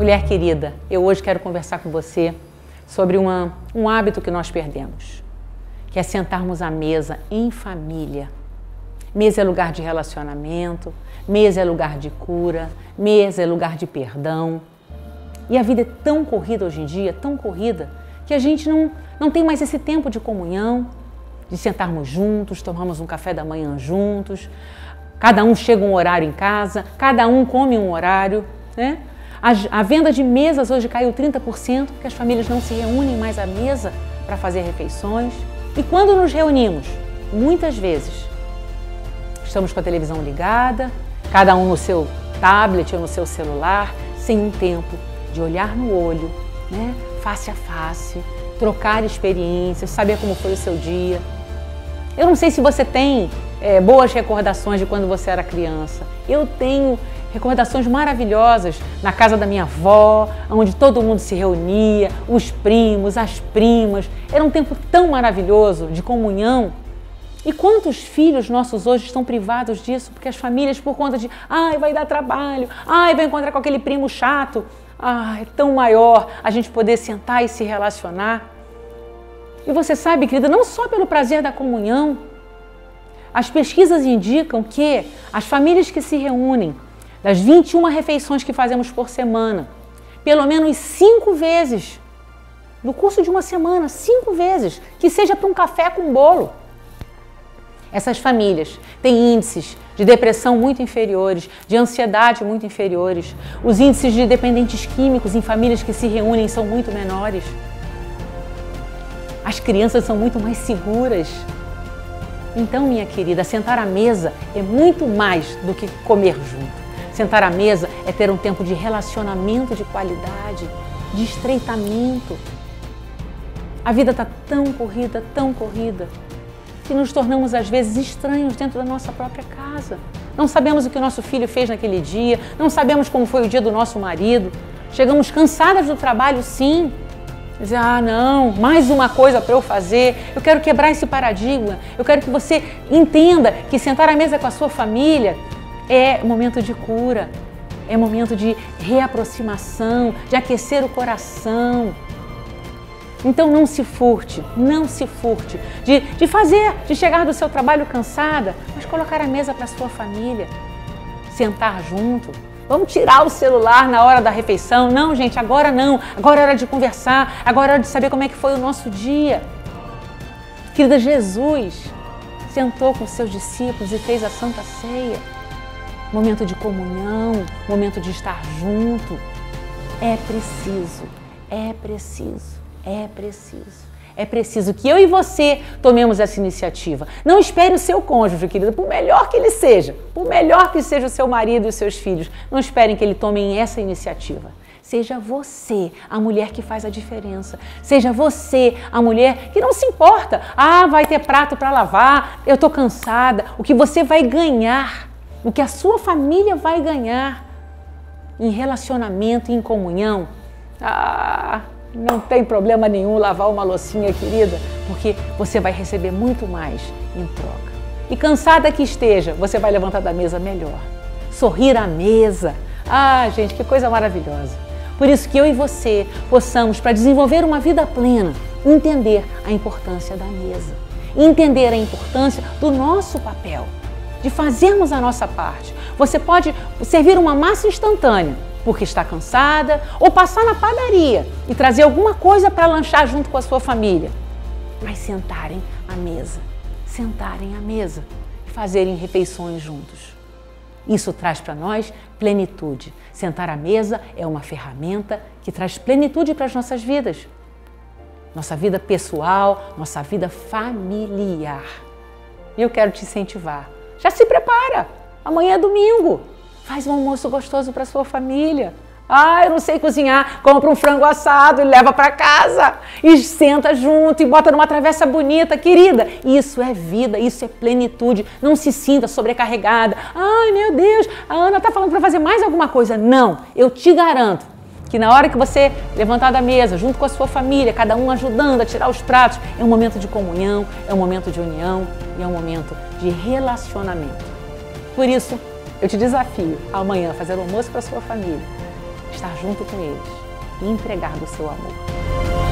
Mulher querida, eu hoje quero conversar com você sobre uma, um hábito que nós perdemos, que é sentarmos à mesa em família. Mesa é lugar de relacionamento, mesa é lugar de cura, mesa é lugar de perdão. E a vida é tão corrida hoje em dia, tão corrida, que a gente não, não tem mais esse tempo de comunhão, de sentarmos juntos, tomarmos um café da manhã juntos, cada um chega um horário em casa, cada um come um horário, né? A, venda de mesas hoje caiu 30%, porque as famílias não se reúnem mais à mesa para fazer refeições. E quando nos reunimos, muitas vezes, estamos com a televisão ligada, cada um no seu tablet ou no seu celular, sem um tempo de olhar no olho, né, face a face, trocar experiências, saber como foi o seu dia. Eu não sei se você tem é, boas recordações de quando você era criança. Eu tenho recordações maravilhosas na casa da minha avó, onde todo mundo se reunia, os primos, as primas. Era um tempo tão maravilhoso de comunhão. E quantos filhos nossos hoje estão privados disso? Porque as famílias, por conta de, ai, vai dar trabalho, ai, vai encontrar com aquele primo chato. Ah, é tão maior a gente poder sentar e se relacionar. E você sabe, querida, não só pelo prazer da comunhão, as pesquisas indicam que as famílias que se reúnem das 21 refeições que fazemos por semana, pelo menos cinco vezes, no curso de uma semana, cinco vezes, que seja para um café com bolo. Essas famílias têm índices de depressão muito inferiores, de ansiedade muito inferiores. Os índices de dependentes químicos em famílias que se reúnem são muito menores. As crianças são muito mais seguras. Então, minha querida, sentar à mesa é muito mais do que comer junto. Sentar à mesa é ter um tempo de relacionamento de qualidade, de estreitamento. A vida está tão corrida, tão corrida, que nos tornamos às vezes estranhos dentro da nossa própria casa. Não sabemos o que o nosso filho fez naquele dia, não sabemos como foi o dia do nosso marido. Chegamos cansadas do trabalho, sim. Dizer, ah, não, mais uma coisa para eu fazer. Eu quero quebrar esse paradigma. Eu quero que você entenda que sentar à mesa com a sua família é momento de cura, é momento de reaproximação, de aquecer o coração. Então não se furte, não se furte de, de fazer, de chegar do seu trabalho cansada, mas colocar a mesa para a sua família, sentar junto. Vamos tirar o celular na hora da refeição. Não, gente, agora não. Agora é hora de conversar, agora é hora de saber como é que foi o nosso dia. Querida, Jesus sentou com seus discípulos e fez a Santa Ceia momento de comunhão, momento de estar junto. É preciso, é preciso, é preciso. É preciso que eu e você tomemos essa iniciativa. Não espere o seu cônjuge, querida, por melhor que ele seja, por melhor que seja o seu marido e os seus filhos, não esperem que ele tome essa iniciativa. Seja você a mulher que faz a diferença. Seja você a mulher que não se importa. Ah, vai ter prato para lavar, eu estou cansada. O que você vai ganhar o que a sua família vai ganhar em relacionamento, em comunhão. Ah, não tem problema nenhum lavar uma loucinha, querida, porque você vai receber muito mais em troca. E cansada que esteja, você vai levantar da mesa melhor. Sorrir à mesa. Ah, gente, que coisa maravilhosa. Por isso que eu e você possamos, para desenvolver uma vida plena, entender a importância da mesa, entender a importância do nosso papel de fazermos a nossa parte. Você pode servir uma massa instantânea porque está cansada, ou passar na padaria e trazer alguma coisa para lanchar junto com a sua família. Mas sentarem à mesa, sentarem à mesa e fazerem refeições juntos. Isso traz para nós plenitude. Sentar à mesa é uma ferramenta que traz plenitude para as nossas vidas. Nossa vida pessoal, nossa vida familiar. E eu quero te incentivar já se prepara. Amanhã é domingo. Faz um almoço gostoso para sua família. Ah, eu não sei cozinhar. Compra um frango assado e leva para casa. E senta junto e bota numa travessa bonita, querida. Isso é vida, isso é plenitude. Não se sinta sobrecarregada. Ai, meu Deus, a Ana está falando para fazer mais alguma coisa. Não, eu te garanto que na hora que você levantar da mesa, junto com a sua família, cada um ajudando a tirar os pratos, é um momento de comunhão, é um momento de união e é um momento de relacionamento. Por isso, eu te desafio amanhã a fazer o almoço para a sua família, estar junto com eles e entregar do seu amor.